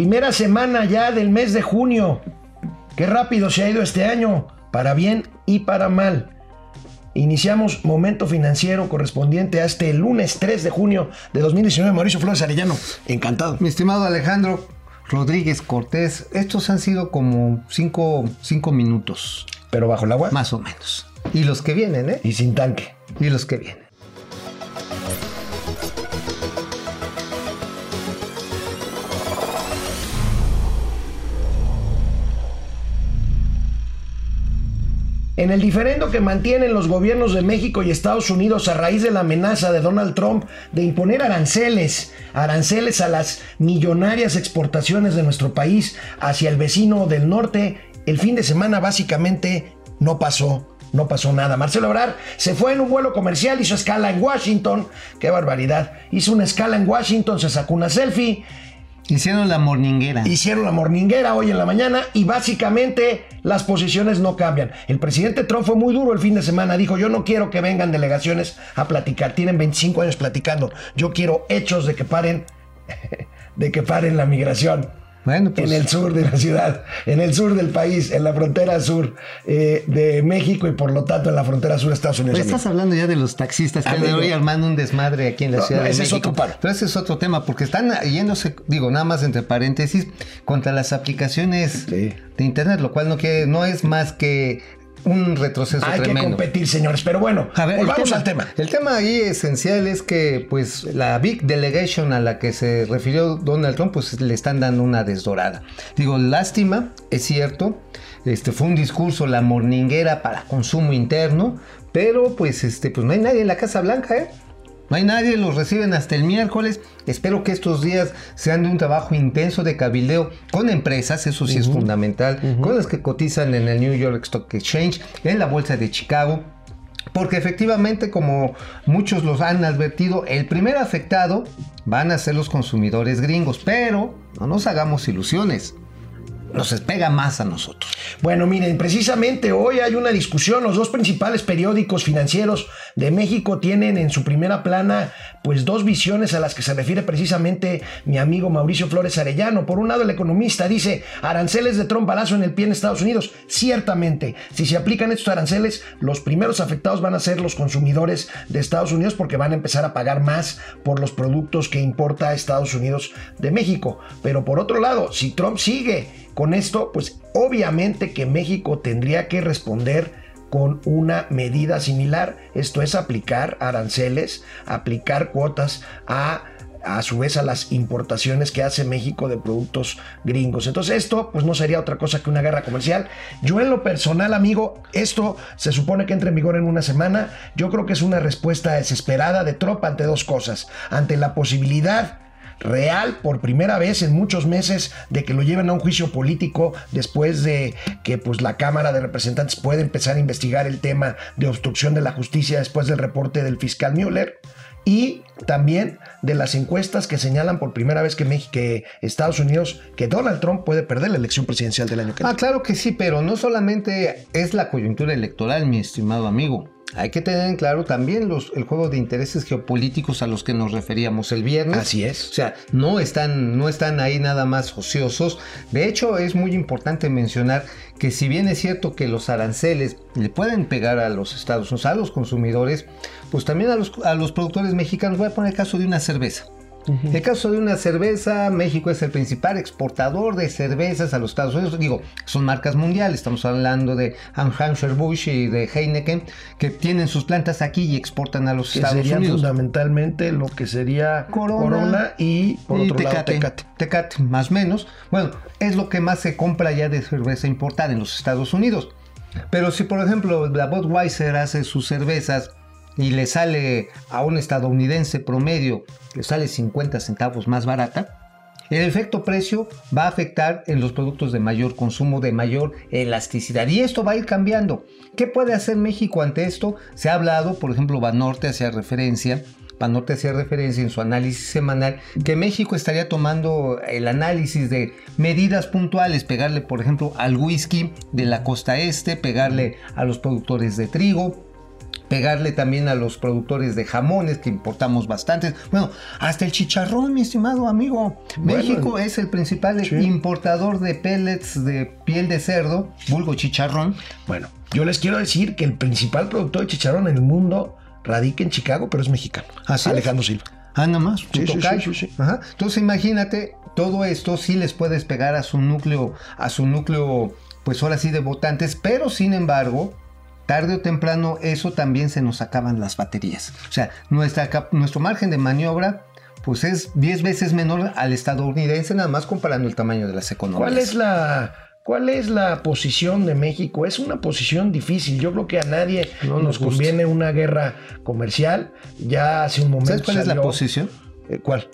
Primera semana ya del mes de junio. Qué rápido se ha ido este año, para bien y para mal. Iniciamos momento financiero correspondiente a este lunes 3 de junio de 2019. Mauricio Flores Arellano, encantado. Mi estimado Alejandro Rodríguez Cortés, estos han sido como cinco, cinco minutos. ¿Pero bajo el agua? Más o menos. Y los que vienen, ¿eh? Y sin tanque. Y los que vienen. En el diferendo que mantienen los gobiernos de México y Estados Unidos a raíz de la amenaza de Donald Trump de imponer aranceles, aranceles a las millonarias exportaciones de nuestro país hacia el vecino del norte, el fin de semana básicamente no pasó no pasó nada. Marcelo Ebrard se fue en un vuelo comercial, hizo escala en Washington. Qué barbaridad. Hizo una escala en Washington, se sacó una selfie Hicieron la morninguera. Hicieron la morninguera hoy en la mañana y básicamente las posiciones no cambian. El presidente Trump fue muy duro el fin de semana. Dijo, yo no quiero que vengan delegaciones a platicar. Tienen 25 años platicando. Yo quiero hechos de que paren, de que paren la migración. Bueno, pues, en el sur de la ciudad, en el sur del país, en la frontera sur eh, de México y por lo tanto en la frontera sur de Estados Unidos. Pues estás hablando ya de los taxistas que de hoy armando un desmadre aquí en la ciudad de ese México. Es otro paro. Pero ese es otro tema, porque están yéndose, digo, nada más entre paréntesis, contra las aplicaciones de internet, lo cual no quiere, no es más que un retroceso Hay tremendo. que competir, señores. Pero bueno, a ver, volvamos al tema. El tema ahí esencial es que, pues, la Big Delegation a la que se refirió Donald Trump, pues le están dando una desdorada. Digo, lástima, es cierto. Este fue un discurso, la morninguera para consumo interno, pero pues este, pues no hay nadie en la Casa Blanca, ¿eh? No hay nadie, los reciben hasta el miércoles. Espero que estos días sean de un trabajo intenso de cabildeo con empresas, eso sí es fundamental, con las que cotizan en el New York Stock Exchange, en la Bolsa de Chicago. Porque efectivamente, como muchos los han advertido, el primer afectado van a ser los consumidores gringos. Pero no nos hagamos ilusiones nos pega más a nosotros. Bueno, miren, precisamente hoy hay una discusión. Los dos principales periódicos financieros de México tienen en su primera plana, pues, dos visiones a las que se refiere precisamente mi amigo Mauricio Flores Arellano. Por un lado, el economista dice: aranceles de trompalazo en el pie en Estados Unidos. Ciertamente, si se aplican estos aranceles, los primeros afectados van a ser los consumidores de Estados Unidos porque van a empezar a pagar más por los productos que importa Estados Unidos de México. Pero por otro lado, si Trump sigue con esto, pues obviamente que México tendría que responder con una medida similar. Esto es aplicar aranceles, aplicar cuotas a a su vez a las importaciones que hace México de productos gringos. Entonces esto pues no sería otra cosa que una guerra comercial. Yo en lo personal, amigo, esto se supone que entra en vigor en una semana. Yo creo que es una respuesta desesperada de Trump ante dos cosas. Ante la posibilidad real por primera vez en muchos meses de que lo lleven a un juicio político después de que pues la Cámara de Representantes puede empezar a investigar el tema de obstrucción de la justicia después del reporte del fiscal Mueller y también de las encuestas que señalan por primera vez que, México, que Estados Unidos, que Donald Trump puede perder la elección presidencial del año que viene. Ah, claro que sí, pero no solamente es la coyuntura electoral, mi estimado amigo. Hay que tener en claro también los, el juego de intereses geopolíticos a los que nos referíamos el viernes. Así es. O sea, no están, no están ahí nada más ociosos. De hecho, es muy importante mencionar que si bien es cierto que los aranceles le pueden pegar a los Estados Unidos, a los consumidores, pues también a los, a los productores mexicanos. Voy a poner el caso de una cerveza. En el caso de una cerveza, México es el principal exportador de cervezas a los Estados Unidos. Digo, son marcas mundiales. Estamos hablando de Anheuser-Busch y de Heineken, que tienen sus plantas aquí y exportan a los Estados serían Unidos. fundamentalmente lo que sería Corona, y por otro Tecate, lado Tecate. Tecate, más o menos. Bueno, es lo que más se compra ya de cerveza importada en los Estados Unidos. Pero si, por ejemplo, la Budweiser hace sus cervezas y le sale a un estadounidense promedio, le sale 50 centavos más barata, el efecto precio va a afectar en los productos de mayor consumo, de mayor elasticidad. Y esto va a ir cambiando. ¿Qué puede hacer México ante esto? Se ha hablado, por ejemplo, Banorte hacía referencia, Banorte hacía referencia en su análisis semanal, que México estaría tomando el análisis de medidas puntuales, pegarle, por ejemplo, al whisky de la costa este, pegarle a los productores de trigo, pegarle también a los productores de jamones que importamos bastantes. Bueno, hasta el chicharrón, mi estimado amigo. México es el principal importador de pellets de piel de cerdo, vulgo chicharrón. Bueno, yo les quiero decir que el principal productor de chicharrón en el mundo radica en Chicago, pero es mexicano. Así Alejandro Silva. Ah, nada más. Sí, sí, sí, sí, Ajá. Entonces imagínate, todo esto sí les puedes pegar a su núcleo, a su núcleo, pues ahora sí de votantes, pero sin embargo, tarde o temprano eso también se nos acaban las baterías. O sea, nuestra, nuestro margen de maniobra pues es 10 veces menor al estadounidense, nada más comparando el tamaño de las economías. ¿Cuál es la ¿Cuál es la posición de México? Es una posición difícil. Yo creo que a nadie No nos conviene una guerra comercial. Ya hace un momento. ¿Sabes cuál es la posición? Eh, ¿Cuál?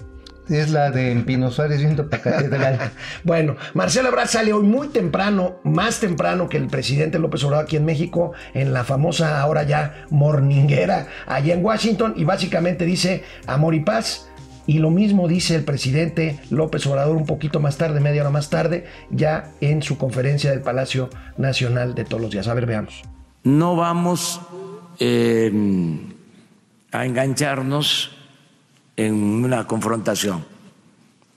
Es la de en Pino Suárez viendo para Catedral. Bueno, Marcelo Ebrard sale hoy muy temprano, más temprano que el presidente López Obrador aquí en México, en la famosa ahora ya morninguera allá en Washington, y básicamente dice amor y paz. Y lo mismo dice el presidente López Obrador un poquito más tarde, media hora más tarde, ya en su conferencia del Palacio Nacional de todos los días. A ver, veamos. no vamos eh, a engancharnos en una confrontación.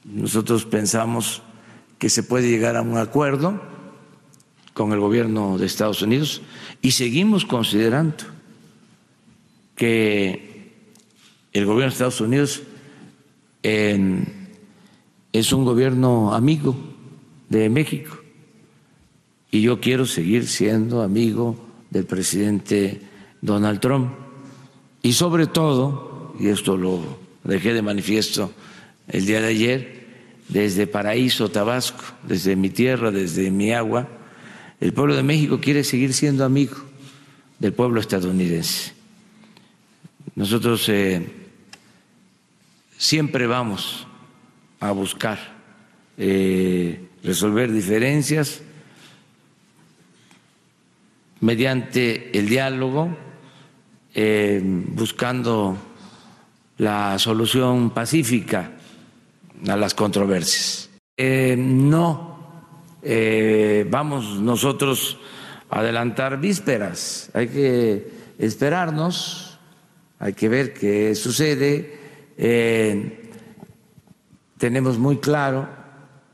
Nosotros pensamos que se puede llegar a un acuerdo con el gobierno de Estados Unidos y seguimos considerando que el gobierno de Estados Unidos es un gobierno amigo de México y yo quiero seguir siendo amigo del presidente Donald Trump. Y sobre todo, y esto lo dejé de manifiesto el día de ayer, desde Paraíso, Tabasco, desde mi tierra, desde mi agua, el pueblo de México quiere seguir siendo amigo del pueblo estadounidense. Nosotros eh, siempre vamos a buscar eh, resolver diferencias mediante el diálogo, eh, buscando la solución pacífica a las controversias. Eh, no eh, vamos nosotros a adelantar vísperas, hay que esperarnos, hay que ver qué sucede. Eh, tenemos muy claro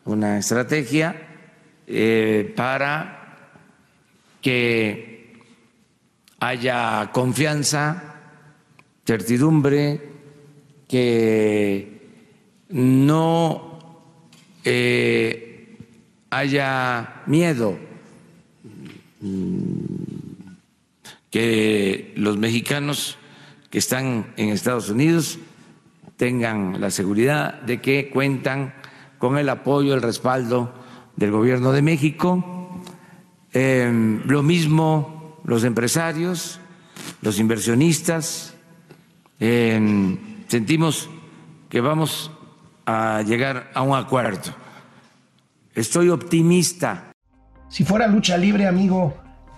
una estrategia para que haya confianza, certidumbre, que no eh, haya miedo, que los mexicanos que están en Estados Unidos tengan la seguridad de que cuentan con el apoyo, el respaldo del gobierno de México. Eh, lo mismo los empresarios, los inversionistas. Eh, sentimos que vamos a llegar a un acuerdo. Estoy optimista. Si fuera lucha libre, amigo,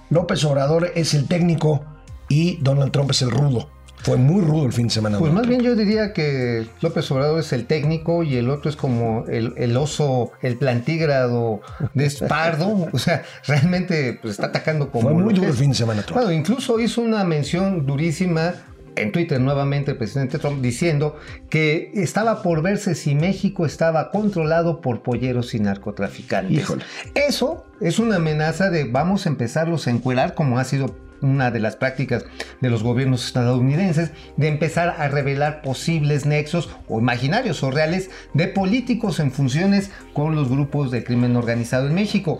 López Obrador es el técnico y Donald Trump es el rudo. Fue muy rudo el fin de semana. Pues Donald más bien yo diría que López Obrador es el técnico y el otro es como el, el oso, el plantígrado de Espardo. O sea, realmente pues, está atacando como... Fue muy duro el fin de semana, Trump. Bueno, incluso hizo una mención durísima en Twitter nuevamente el presidente Trump diciendo que estaba por verse si México estaba controlado por polleros y narcotraficantes. Híjole. Eso es una amenaza de vamos a empezarlos a encuerar como ha sido una de las prácticas de los gobiernos estadounidenses de empezar a revelar posibles nexos o imaginarios o reales de políticos en funciones con los grupos de crimen organizado en México.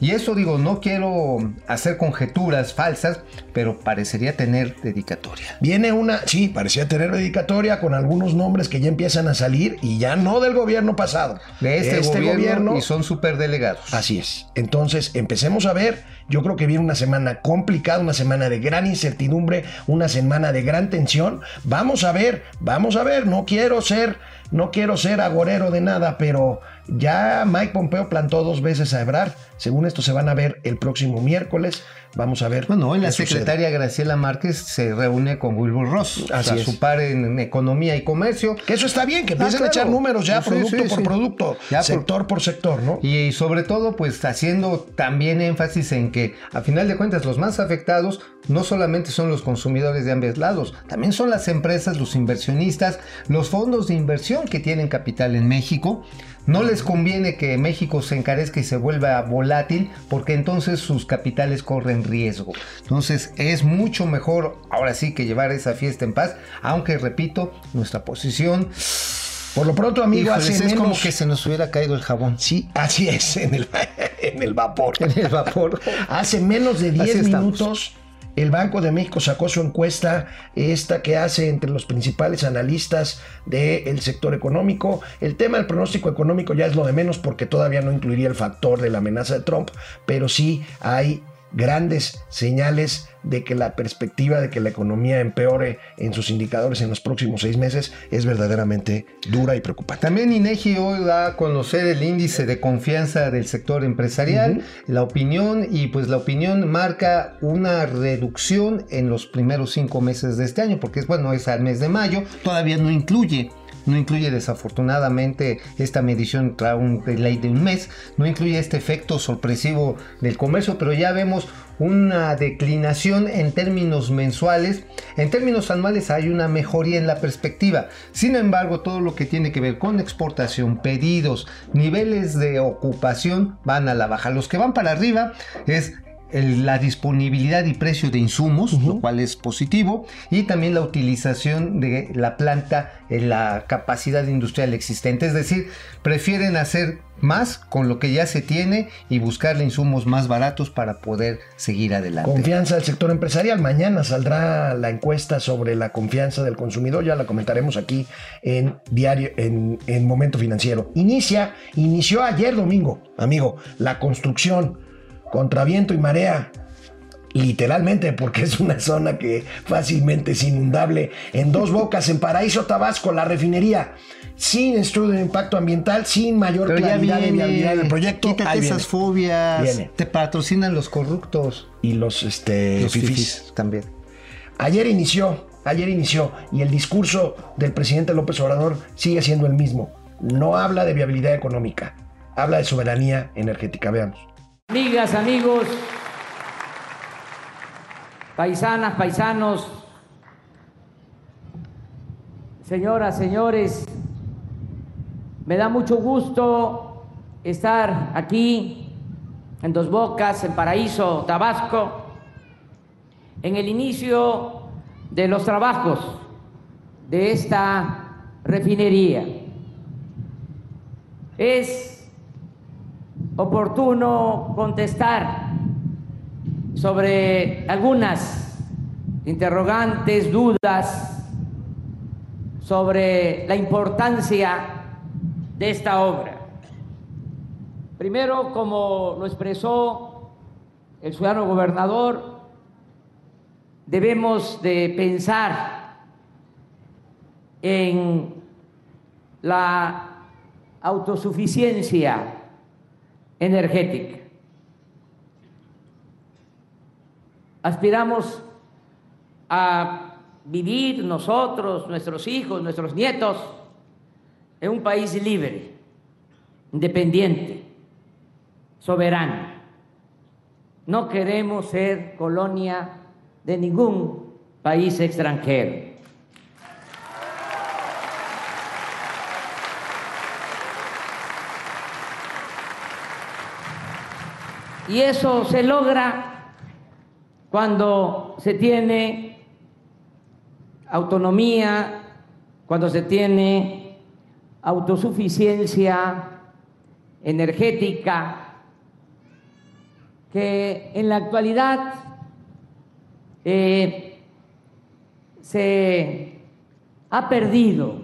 Y eso digo, no quiero hacer conjeturas falsas, pero parecería tener dedicatoria. Viene una, sí, parecía tener dedicatoria con algunos nombres que ya empiezan a salir y ya no del gobierno pasado. De este, gobierno, y son superdelegados. Así es. Entonces, empecemos a ver. Yo creo que viene una semana complicada, una semana de gran incertidumbre, una semana de gran tensión. Vamos a ver, vamos a ver. No quiero ser, no quiero ser agorero de nada, pero ya Mike Pompeo plantó dos veces a Ebrard. Según esto, se van a ver el próximo miércoles Vamos a ver. Bueno, hoy la sucede. secretaria Graciela Márquez se reúne con Wilbur Ross, Así o sea, es. su par en economía y comercio. Que eso está bien, que Ah, empiecen a echar números ya Sí, producto sí, por producto, Ya sector por sector, ¿no? Y sobre todo, pues haciendo también énfasis en que, a final de cuentas, los más afectados no solamente son los consumidores de ambos lados, también son las empresas, los inversionistas, los fondos de inversión que tienen capital en México. No les conviene que México se encarezca y se vuelva volátil porque entonces sus capitales corren riesgo. Entonces es mucho mejor ahora sí que llevar esa fiesta en paz, aunque repito, nuestra posición Por lo pronto, amigo, híjoles, es como menos... que se nos hubiera caído el jabón. Sí, así es, en el, en el vapor. En el vapor. Hace menos de Así 10 estamos. minutos, el Banco de México sacó su encuesta, esta que hace entre los principales analistas del sector económico. El tema del pronóstico económico ya es lo de menos porque todavía no incluiría el factor de la amenaza de Trump, pero sí hay grandes señales de que la perspectiva de que la economía empeore en sus indicadores en los próximos seis meses es verdaderamente dura y preocupante. También INEGI hoy da a conocer el índice de confianza del sector empresarial, la opinión, y pues la opinión marca una reducción en los primeros cinco meses de este año, porque es bueno, es al mes de mayo, todavía no incluye. No incluye desafortunadamente esta medición trae un delay de un mes, no incluye este efecto sorpresivo del comercio, pero ya vemos una declinación en términos mensuales. En términos anuales hay una mejoría en la perspectiva. Sin embargo, todo lo que tiene que ver con exportación, pedidos, niveles de ocupación van a la baja. Los que van para arriba es el- la disponibilidad y precio de insumos, lo cual es positivo, y también la utilización de la planta en la capacidad industrial existente. Es decir, prefieren hacer más con lo que ya se tiene y buscarle insumos más baratos para poder seguir adelante. Confianza del sector empresarial. Mañana saldrá la encuesta sobre la confianza del consumidor. Ya la comentaremos aquí en diario, en, en Momento Financiero. Inicia, inició ayer domingo, amigo, la construcción contra viento y marea. Literalmente, porque es una zona que fácilmente es inundable. En dos bocas, en Paraíso Tabasco, la refinería, sin estudio de impacto ambiental, sin mayor Pero claridad de viene, viabilidad del proyecto. quítate esas fobias, Viene. te patrocinan los corruptos, Y los, este, los fifís. fifís también. Ayer inició, ayer inició y el discurso del presidente López Obrador sigue siendo el mismo. No habla de viabilidad económica, habla de soberanía energética. Veamos. Amigas, amigos, paisanas, paisanos, señoras, señores, me da mucho gusto estar aquí en Dos Bocas, en Paraíso, Tabasco, en el inicio de los trabajos de esta refinería. Es oportuno contestar sobre algunas interrogantes, dudas sobre la importancia de esta obra. Primero, como lo expresó el ciudadano gobernador, debemos de pensar en la autosuficiencia energética. Aspiramos a vivir nosotros, nuestros hijos, nuestros nietos, en un país libre, independiente, soberano. No queremos ser colonia de ningún país extranjero. Y eso se logra cuando se tiene autonomía, cuando se tiene autosuficiencia energética, que en la actualidad eh, se ha perdido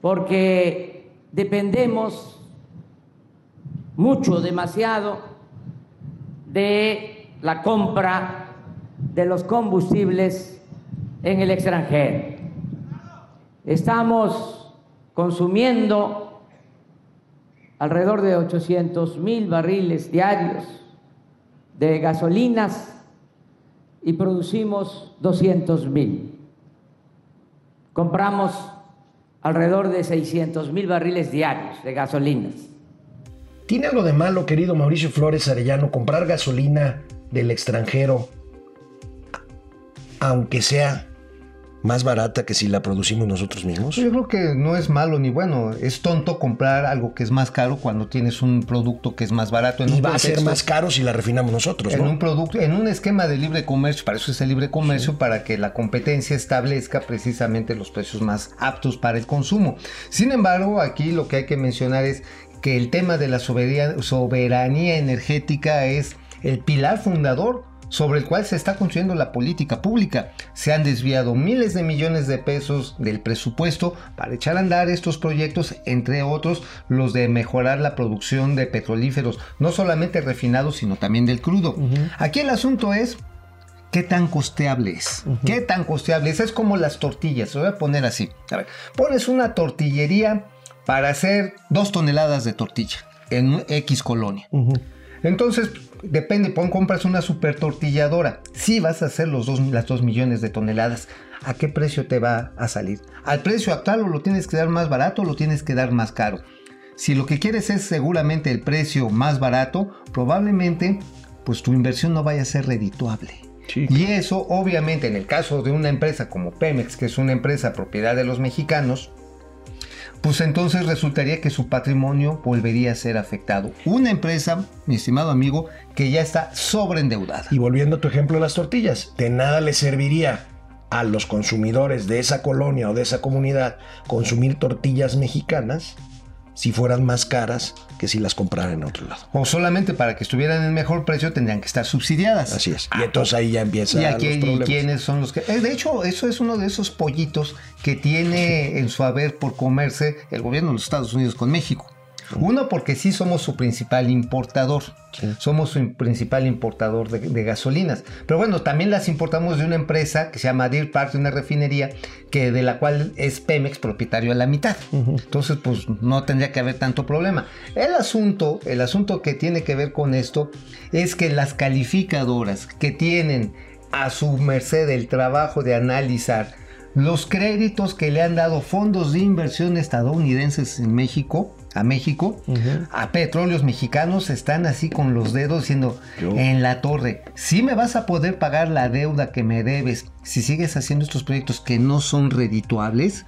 porque dependemos mucho, demasiado, de la compra de los combustibles en el extranjero. Estamos consumiendo alrededor de 800 mil barriles diarios de gasolinas y producimos 200 mil. Compramos alrededor de 600 mil barriles diarios de gasolinas. ¿Tiene algo de malo, querido Mauricio Flores Arellano, comprar gasolina del extranjero, aunque sea más barata que si la producimos nosotros mismos? Yo creo que no es malo ni bueno. Es tonto comprar algo que es más caro cuando tienes un producto que es más barato. En y va a ser más caro si la refinamos nosotros. En un producto, en un esquema de libre comercio, para eso es el libre comercio, para que la competencia establezca precisamente los precios más aptos para el consumo. Sin embargo, aquí lo que hay que mencionar es que el tema de la soberanía energética es el pilar fundador sobre el cual se está construyendo la política pública. Se han desviado miles de millones de pesos del presupuesto para echar a andar estos proyectos, entre otros los de mejorar la producción de petrolíferos, no solamente refinados, sino también del crudo. Aquí el asunto es ¿Qué tan costeable es? ¿Qué tan costeable es? Es como las tortillas, lo voy a poner así. A ver, pones una tortillería para hacer dos toneladas de tortilla en X colonia. Entonces, depende, pon, compras una super tortilladora. Si vas a hacer los dos, las 2 millones de toneladas, ¿a qué precio te va a salir? ¿Al precio actual o lo tienes que dar más barato o lo tienes que dar más caro? Si lo que quieres es seguramente el precio más barato, probablemente pues tu inversión no vaya a ser redituable. Y eso obviamente en el caso de una empresa como Pemex, que es una empresa propiedad de los mexicanos, pues entonces resultaría que su patrimonio volvería a ser afectado. Una empresa, mi estimado amigo, que ya está sobreendeudada. Y volviendo a tu ejemplo de las tortillas, de nada le serviría a los consumidores de esa colonia o de esa comunidad consumir tortillas mexicanas si fueran más caras que si las compraran en otro lado. O solamente para que estuvieran en mejor precio tendrían que estar subsidiadas. Así es. y entonces ahí ya empieza ¿Y, los problemas. ¿Y quiénes son los que...? Eh, de hecho, eso es uno de esos pollitos que tiene en su haber por comerse el gobierno de los Estados Unidos con México. Uno, porque sí somos su principal importador. Somos su principal importador de, gasolinas. Pero bueno, también las importamos de una empresa que se llama Deer Park, una refinería, que de la cual es Pemex propietario a la mitad. Entonces, pues no tendría que haber tanto problema. El asunto, el asunto que tiene que ver con esto es que las calificadoras que tienen a su merced el trabajo de analizar los créditos que le han dado fondos de inversión estadounidenses en México, a México, a petróleos mexicanos están así con los dedos diciendo en la torre, si me vas a poder pagar la deuda que me debes si sigues haciendo estos proyectos que no son redituables.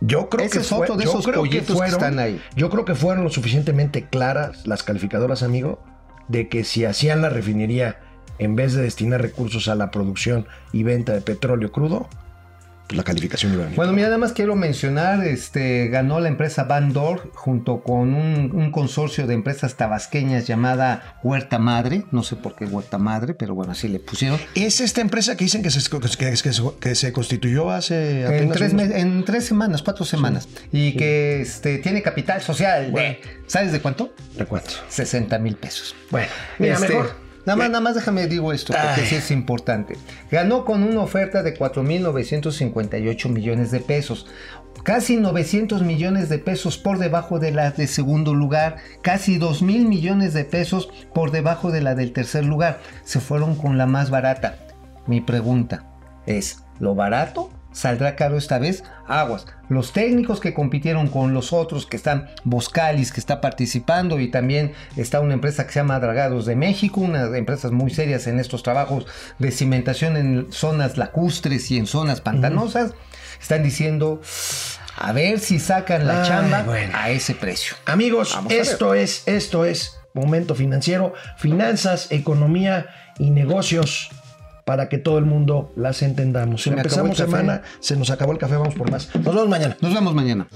Yo creo que es otro de esos proyectos que, están ahí. Yo creo que fueron lo suficientemente claras las calificadoras, amigo, de que si hacían la refinería en vez de destinar recursos a la producción y venta de petróleo crudo, la calificación iba Bueno, mira, nada más quiero mencionar, este, ganó la empresa Bandor junto con un, consorcio de empresas tabasqueñas llamada Huerta Madre, no sé por qué Huerta Madre, pero bueno, así le pusieron. ¿Es esta empresa que dicen que se, que, se constituyó hace en tres, en tres semanas, cuatro semanas, y que este, tiene capital social ¿sabes de cuánto? ¿De cuánto? 60 mil pesos. Bueno, mira, este, mejor Nada más, nada más déjame digo esto, porque sí es importante. Ganó con una oferta de 4.958 millones de pesos. Casi 900 millones de pesos por debajo de la de segundo lugar. Casi 2 mil millones de pesos por debajo de la del tercer lugar. Se fueron con la más barata. Mi pregunta es, ¿lo barato saldrá caro esta vez. Aguas. Los técnicos que compitieron con los otros, que están Boscalis, que está participando, y también está una empresa que se llama Dragados de México, una de empresas muy serias en estos trabajos de cimentación en zonas lacustres y en zonas pantanosas, están diciendo. A ver si sacan la chamba a ese precio. Amigos, esto es, esto es momento financiero, finanzas, economía y negocios para que todo el mundo las entendamos. Empezamos semana, se nos acabó el café, vamos por más. Nos vemos mañana. Nos vemos mañana.